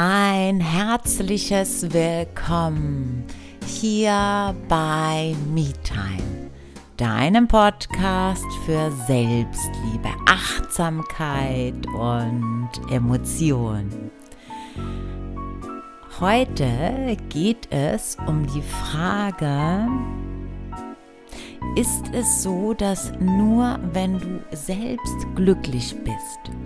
Ein herzliches Willkommen hier bei MeTime, deinem Podcast für Selbstliebe, Achtsamkeit und Emotion. Heute geht es um die Frage, ist es so, dass nur wenn du selbst glücklich bist,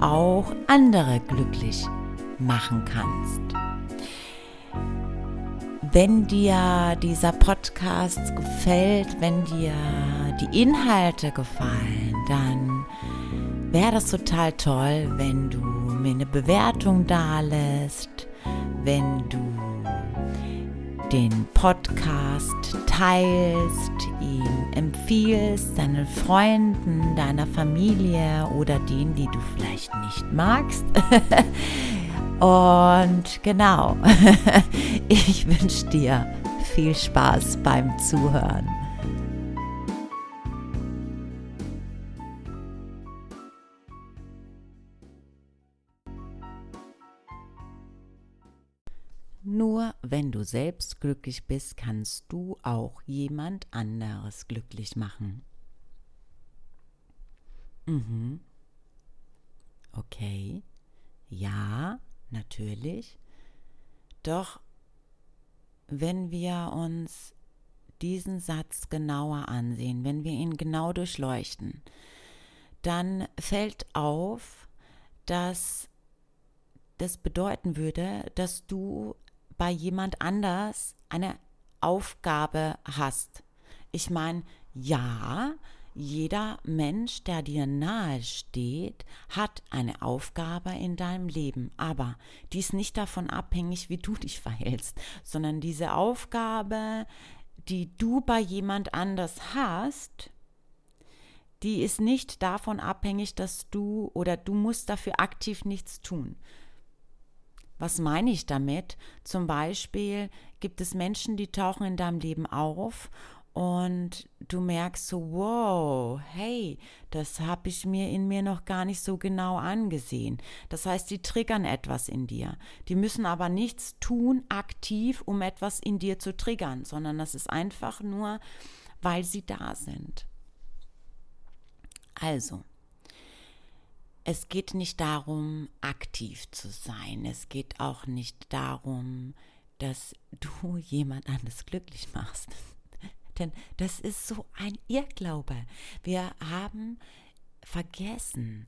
auch andere glücklich machen kannst. Wenn dir dieser Podcast gefällt, wenn dir die Inhalte gefallen, dann wäre das total toll, wenn du mir eine Bewertung dalässt, wenn du den Podcast teilst, ihn empfiehlst, deinen Freunden, deiner Familie oder denen, die du vielleicht nicht magst. Und genau, ich wünsche dir viel Spaß beim Zuhören. Nur wenn du selbst glücklich bist, kannst du auch jemand anderes glücklich machen. Mhm. Okay. Ja, natürlich. Doch wenn wir uns diesen Satz genauer ansehen, wenn wir ihn genau durchleuchten, dann fällt auf, dass das bedeuten würde, dass du bei jemand anders eine Aufgabe hast. Ich meine, ja, jeder Mensch, der dir nahe steht, hat eine Aufgabe in deinem Leben, aber die ist nicht davon abhängig, wie du dich verhältst, sondern diese Aufgabe, die du bei jemand anders hast, die ist nicht davon abhängig, dass du oder du musst dafür aktiv nichts tun. Was meine ich damit? Zum Beispiel gibt es Menschen, die tauchen in deinem Leben auf und du merkst so, wow, hey, das habe ich mir in mir noch gar nicht so genau angesehen. Das heißt, die triggern etwas in dir. Die müssen aber nichts tun aktiv, um etwas in dir zu triggern, sondern das ist einfach nur, weil sie da sind. Also, es geht nicht darum, aktiv zu sein. Es geht auch nicht darum, dass du jemand anderes glücklich machst. Denn das ist so ein Irrglaube. Wir haben vergessen,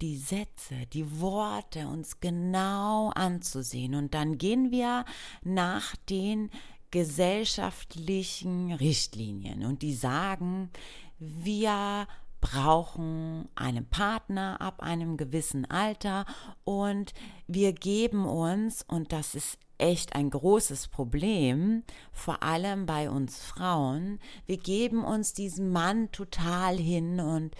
die Sätze, die Worte uns genau anzusehen. Und dann gehen wir nach den gesellschaftlichen Richtlinien und die sagen, wir brauchen einen Partner ab einem gewissen Alter und wir geben uns, und das ist echt ein großes Problem, vor allem bei uns Frauen. Wir geben uns diesem Mann total hin und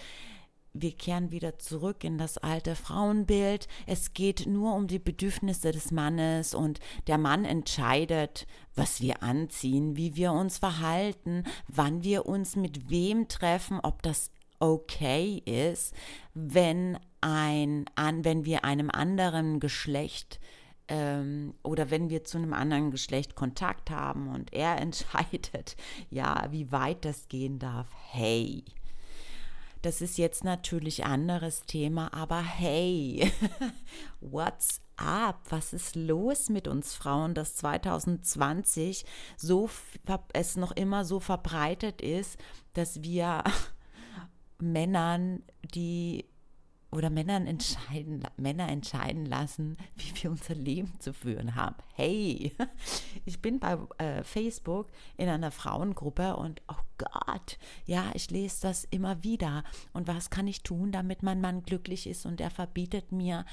wir kehren wieder zurück in das alte Frauenbild. Es geht nur um die Bedürfnisse des Mannes und der Mann entscheidet, was wir anziehen, wie wir uns verhalten, wann wir uns mit wem treffen, ob das okay ist, wenn ein, an, wenn wir einem anderen Geschlecht ähm, oder wenn wir zu einem anderen Geschlecht Kontakt haben und er entscheidet, ja, wie weit das gehen darf, hey. Das ist jetzt natürlich anderes Thema, aber hey, what's up? Was ist los mit uns Frauen, dass 2020 so es noch immer so verbreitet ist, dass wir Männern, die oder Männern entscheiden, Männer entscheiden lassen, wie wir unser Leben zu führen haben. Hey, ich bin bei äh, Facebook in einer Frauengruppe und oh Gott, ja, ich lese das immer wieder. Und was kann ich tun, damit mein Mann glücklich ist und er verbietet mir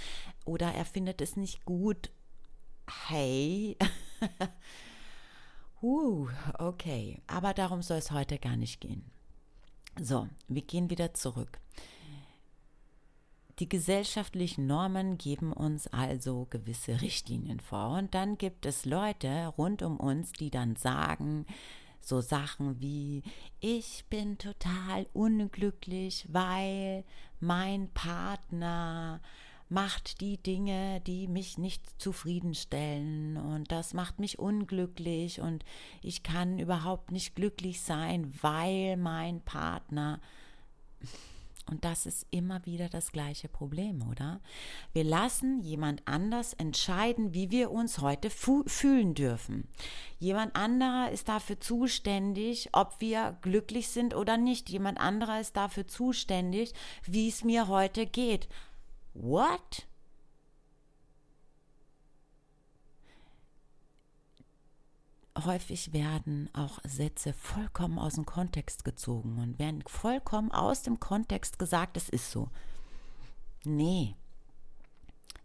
oder er findet es nicht gut? Hey. uh, okay, aber darum soll es heute gar nicht gehen. So, wir gehen wieder zurück. Die gesellschaftlichen Normen geben uns also gewisse Richtlinien vor. Und dann gibt es Leute rund um uns, die dann sagen, so Sachen wie, ich bin total unglücklich, weil mein Partner macht die Dinge, die mich nicht zufriedenstellen und das macht mich unglücklich und ich kann überhaupt nicht glücklich sein, weil mein Partner und das ist immer wieder das gleiche Problem, oder? Wir lassen jemand anders entscheiden, wie wir uns heute fühlen dürfen. Jemand anderer ist dafür zuständig, ob wir glücklich sind oder nicht. Jemand anderer ist dafür zuständig, wie es mir heute geht. What? Häufig werden auch Sätze vollkommen aus dem Kontext gezogen und werden vollkommen aus dem Kontext gesagt, es ist so. Nee.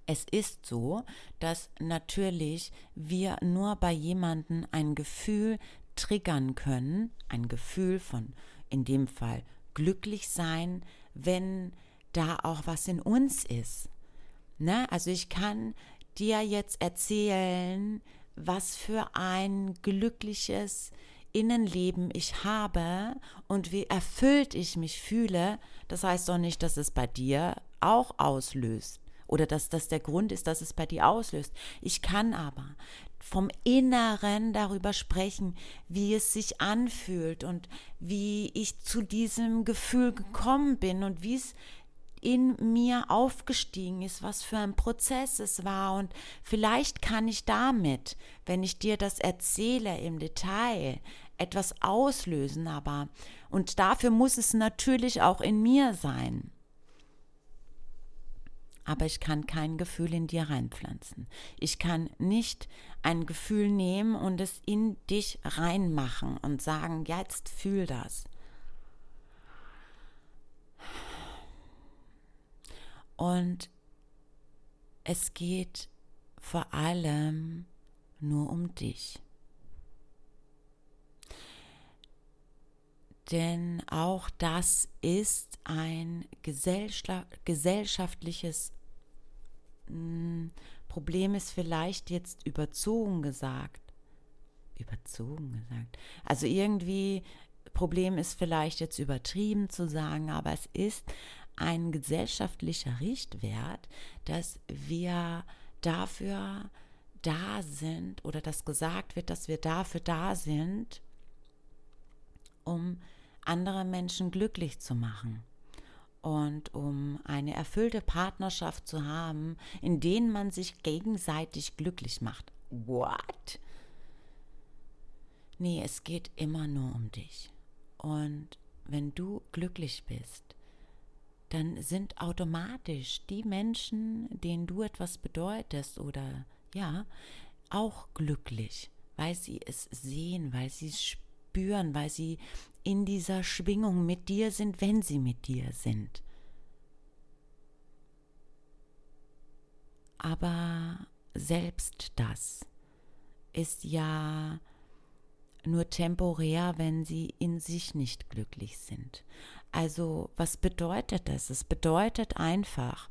Es ist so, dass natürlich wir nur bei jemandem ein Gefühl triggern können, ein Gefühl von, in dem Fall, glücklich sein, wenn da auch was in uns ist. Ne? Also ich kann dir jetzt erzählen, was für ein glückliches Innenleben ich habe und wie erfüllt ich mich fühle, das heißt doch nicht, dass es bei dir auch auslöst oder dass das der Grund ist, dass es bei dir auslöst. Ich kann aber vom Inneren darüber sprechen, wie es sich anfühlt und wie ich zu diesem Gefühl gekommen bin und wie es in mir aufgestiegen ist, was für ein Prozess es war. Und vielleicht kann ich damit, wenn ich dir das erzähle im Detail, etwas auslösen, aber und dafür muss es natürlich auch in mir sein. Aber ich kann kein Gefühl in dir reinpflanzen. Ich kann nicht ein Gefühl nehmen und es in dich reinmachen und sagen, jetzt fühl das. Und es geht vor allem nur um dich. Denn auch das ist ein gesellschaftliches hm, Problem, ist vielleicht jetzt überzogen gesagt. Überzogen gesagt. Also irgendwie, Problem ist vielleicht jetzt übertrieben zu sagen, aber es ist ein gesellschaftlicher Richtwert, dass wir dafür da sind oder dass gesagt wird, dass wir dafür da sind, um andere Menschen glücklich zu machen und um eine erfüllte Partnerschaft zu haben, in denen man sich gegenseitig glücklich macht. What? Nee, es geht immer nur um dich. Und wenn du glücklich bist, dann sind automatisch die Menschen, denen du etwas bedeutest oder ja, auch glücklich, weil sie es sehen, weil sie es spüren, weil sie in dieser Schwingung mit dir sind, wenn sie mit dir sind. Aber selbst das ist ja nur temporär, wenn sie in sich nicht glücklich sind. Also was bedeutet das? Es bedeutet einfach,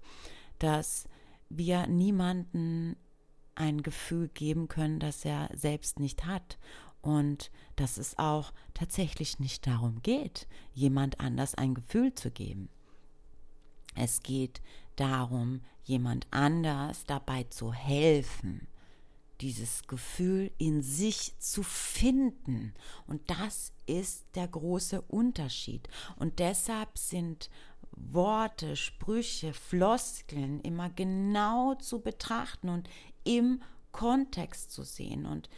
dass wir niemanden ein Gefühl geben können, das er selbst nicht hat. Und dass es auch tatsächlich nicht darum geht, jemand anders ein Gefühl zu geben. Es geht darum, jemand anders dabei zu helfen, dieses Gefühl in sich zu finden. Und das ist der große Unterschied. Und deshalb sind Worte, Sprüche, Floskeln immer genau zu betrachten und im Kontext zu sehen. Und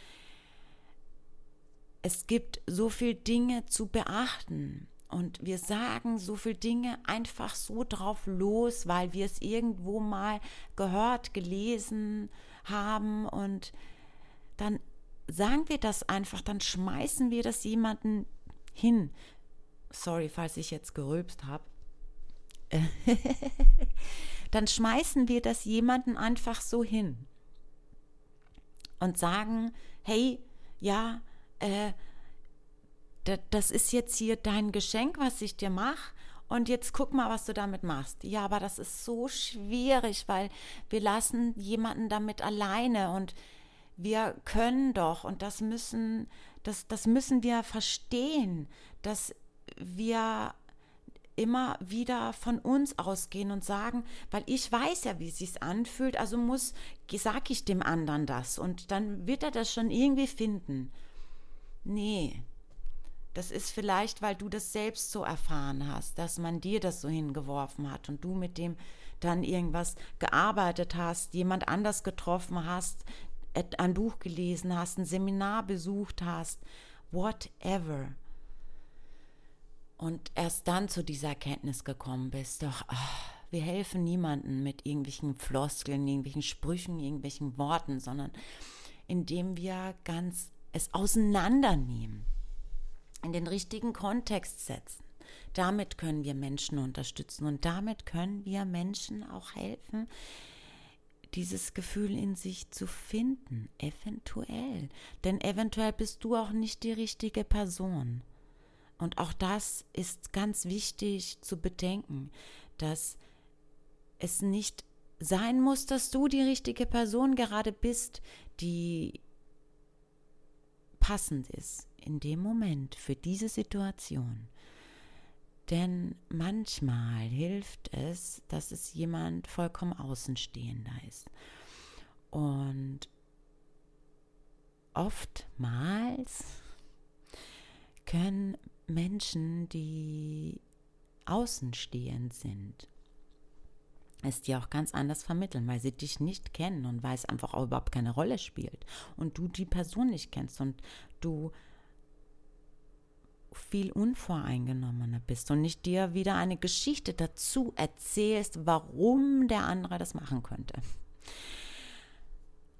es gibt so viele Dinge zu beachten. Und wir sagen so viele Dinge einfach so drauf los, weil wir es irgendwo mal gehört, gelesen haben. Und dann sagen wir das einfach, dann schmeißen wir das jemanden hin. Sorry, falls ich jetzt gerülpst habe. dann schmeißen wir das jemanden einfach so hin und sagen, hey, ja, äh, das ist jetzt hier dein Geschenk, was ich dir mache. Und jetzt guck mal, was du damit machst. Ja, aber das ist so schwierig, weil wir lassen jemanden damit alleine und wir können doch und das müssen, das, das müssen wir verstehen, dass wir immer wieder von uns ausgehen und sagen, weil ich weiß ja, wie es sich anfühlt, also muss, sag ich dem anderen das und dann wird er das schon irgendwie finden. Nee, das ist vielleicht, weil du das selbst so erfahren hast, dass man dir das so hingeworfen hat und du mit dem dann irgendwas gearbeitet hast, jemand anders getroffen hast, ein Buch gelesen hast, ein Seminar besucht hast, whatever. Und erst dann zu dieser Erkenntnis gekommen bist, doch ach, wir helfen niemandem mit irgendwelchen Floskeln, irgendwelchen Sprüchen, irgendwelchen Worten, sondern indem wir ganz es auseinandernehmen, in den richtigen Kontext setzen. Damit können wir Menschen unterstützen und damit können wir Menschen auch helfen, dieses Gefühl in sich zu finden, eventuell. Denn eventuell bist du auch nicht die richtige Person. Und auch das ist ganz wichtig zu bedenken, dass es nicht sein muss, dass du die richtige Person gerade bist, die passend ist in dem Moment für diese Situation. Denn manchmal hilft es, dass es jemand vollkommen außenstehender ist. Und oftmals können Menschen, die außenstehend sind, es dir auch ganz anders vermitteln, weil sie dich nicht kennen und weil es einfach auch überhaupt keine Rolle spielt und du die Person nicht kennst und du viel unvoreingenommener bist und nicht dir wieder eine Geschichte dazu erzählst, warum der andere das machen könnte.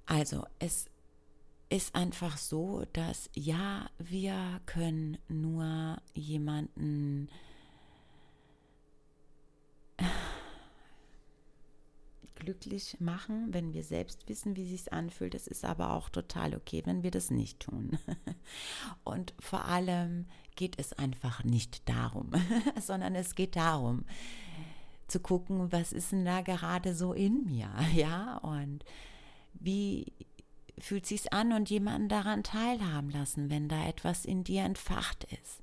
Also es ist einfach so, dass ja, wir können nur jemanden glücklich machen, wenn wir selbst wissen, wie sich anfühlt. Es ist aber auch total okay, wenn wir das nicht tun. Und vor allem geht es einfach nicht darum, sondern es geht darum, zu gucken, was ist denn da gerade so in mir, ja, und wie fühlt sich's an und jemanden daran teilhaben lassen, wenn da etwas in dir entfacht ist.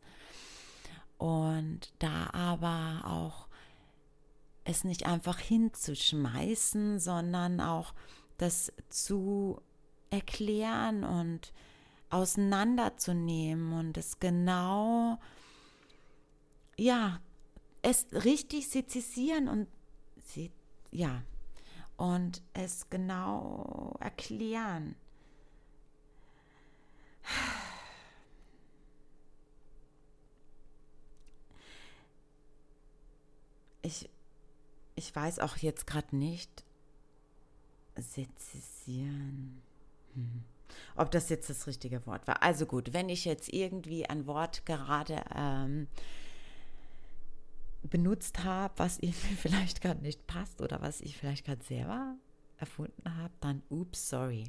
Und da aber auch es nicht einfach hinzuschmeißen, sondern auch das zu erklären und auseinanderzunehmen und es genau, ja, es richtig sezisieren und ja, und es genau erklären. Ich, ich weiß auch jetzt gerade nicht, sezisieren. Hm. Ob das jetzt das richtige Wort war. Also gut, wenn ich jetzt irgendwie ein Wort gerade ähm, benutzt habe, was irgendwie vielleicht gerade nicht passt oder was ich vielleicht gerade selber erfunden habe, dann ups, sorry.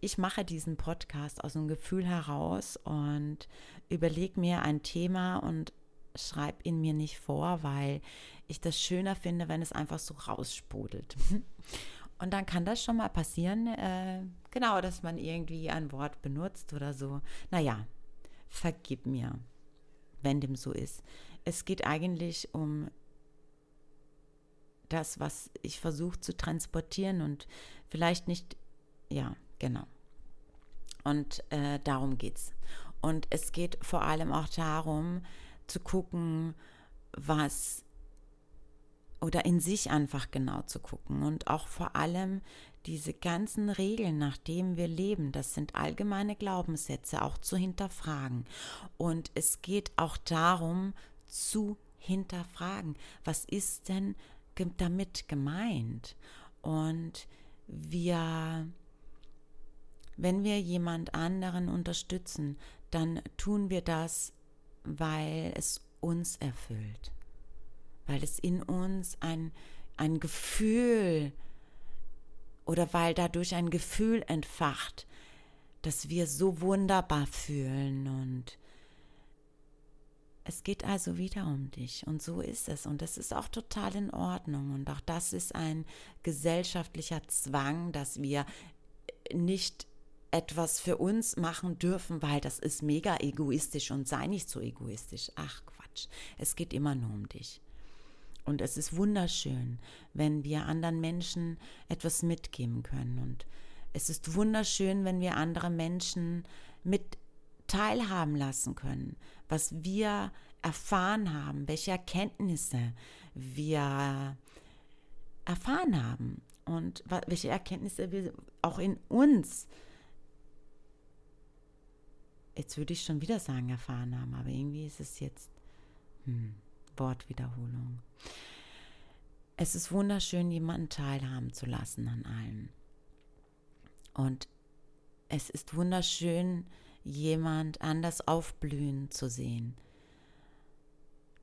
Ich mache diesen Podcast aus einem Gefühl heraus und überlege mir ein Thema und schreibe ihn mir nicht vor, weil ich das schöner finde, wenn es einfach so raussprudelt. Und dann kann das schon mal passieren, äh, genau, dass man irgendwie ein Wort benutzt oder so. Naja, vergib mir, wenn dem so ist es geht eigentlich um das, was ich versuche zu transportieren und vielleicht nicht, ja, genau. Und äh, darum geht's. Und es geht vor allem auch darum, zu gucken, was oder in sich einfach genau zu gucken und auch vor allem diese ganzen Regeln, nach denen wir leben, das sind allgemeine Glaubenssätze, auch zu hinterfragen. Und es geht auch darum, zu hinterfragen. Was ist denn damit gemeint? Und wir, wenn wir jemand anderen unterstützen, dann tun wir das, weil es uns erfüllt, weil es in uns ein, ein Gefühl oder weil dadurch ein Gefühl entfacht, dass wir so wunderbar fühlen und es geht also wieder um dich und so ist es und das ist auch total in Ordnung und auch das ist ein gesellschaftlicher Zwang, dass wir nicht etwas für uns machen dürfen, weil das ist mega egoistisch und sei nicht so egoistisch. Ach Quatsch. Quatsch. Es geht immer nur um dich. Und es ist wunderschön, wenn wir anderen Menschen etwas mitgeben können. Und es ist wunderschön, wenn wir andere Menschen mit teilhaben lassen können, was wir erfahren haben, welche Erkenntnisse wir erfahren haben und welche Erkenntnisse wir auch in uns, jetzt würde ich schon wieder sagen, erfahren haben, aber irgendwie ist es jetzt hm, Wortwiederholung. Es ist wunderschön, jemanden teilhaben zu lassen an allem. Und es ist wunderschön, jemand anders aufblühen zu sehen.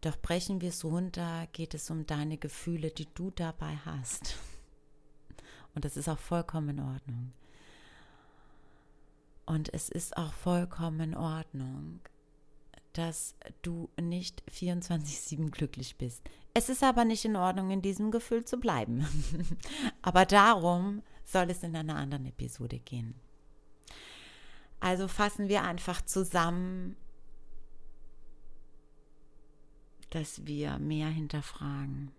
Doch brechen wir es runter, geht es um deine Gefühle, die du dabei hast. Und das ist auch vollkommen in Ordnung. Und es ist auch vollkommen in Ordnung, dass du nicht 24-7 glücklich bist. Es ist aber nicht in Ordnung, in diesem Gefühl zu bleiben. aber darum soll es in einer anderen Episode gehen. Also fassen wir einfach zusammen, dass wir mehr hinterfragen,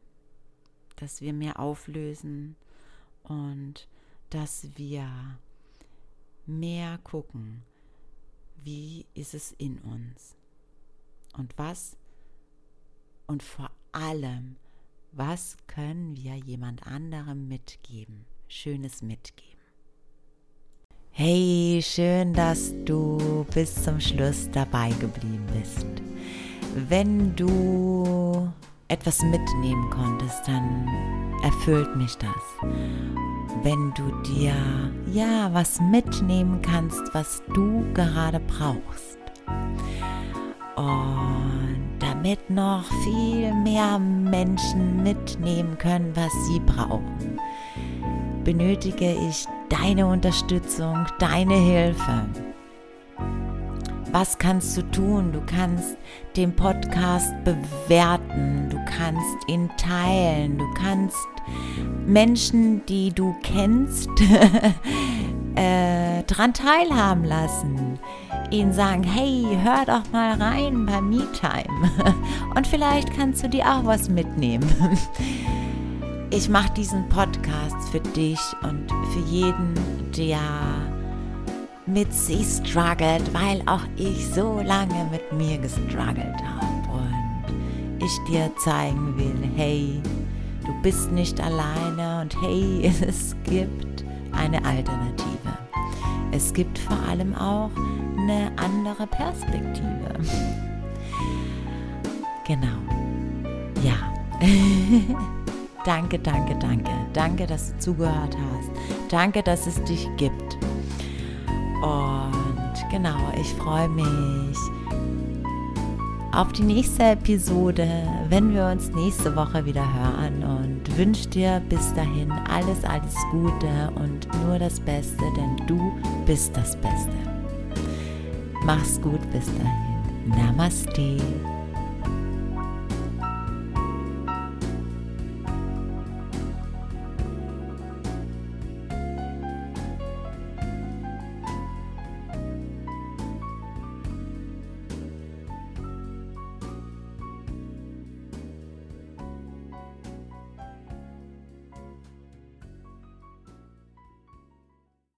dass wir mehr auflösen und dass wir mehr gucken, wie ist es in uns und was und vor allem, was können wir jemand anderem mitgeben, schönes mitgeben. Hey, schön, dass du bis zum Schluss dabei geblieben bist. Wenn du etwas mitnehmen konntest, dann erfüllt mich das. Wenn du dir ja was mitnehmen kannst, was du gerade brauchst. Und damit noch viel mehr Menschen mitnehmen können, was sie brauchen, benötige ich deine Unterstützung, deine Hilfe. Was kannst du tun? Du kannst den Podcast bewerten, du kannst ihn teilen, du kannst Menschen, die du kennst, äh, daran teilhaben lassen. Ihnen sagen, hey, hör doch mal rein bei MeTime. Und vielleicht kannst du dir auch was mitnehmen. Ich mache diesen Podcast für dich und für jeden, der mit sich struggelt, weil auch ich so lange mit mir gestruggelt habe und ich dir zeigen will, hey, du bist nicht alleine und hey, es gibt eine Alternative. Es gibt vor allem auch eine andere Perspektive. Genau. Ja. Danke, danke, danke. Danke, dass du zugehört hast. Danke, dass es dich gibt. Und genau, ich freue mich auf die nächste Episode, wenn wir uns nächste Woche wieder hören und wünsche dir bis dahin alles, alles Gute und nur das Beste, denn du bist das Beste. Mach's gut bis dahin. Namaste.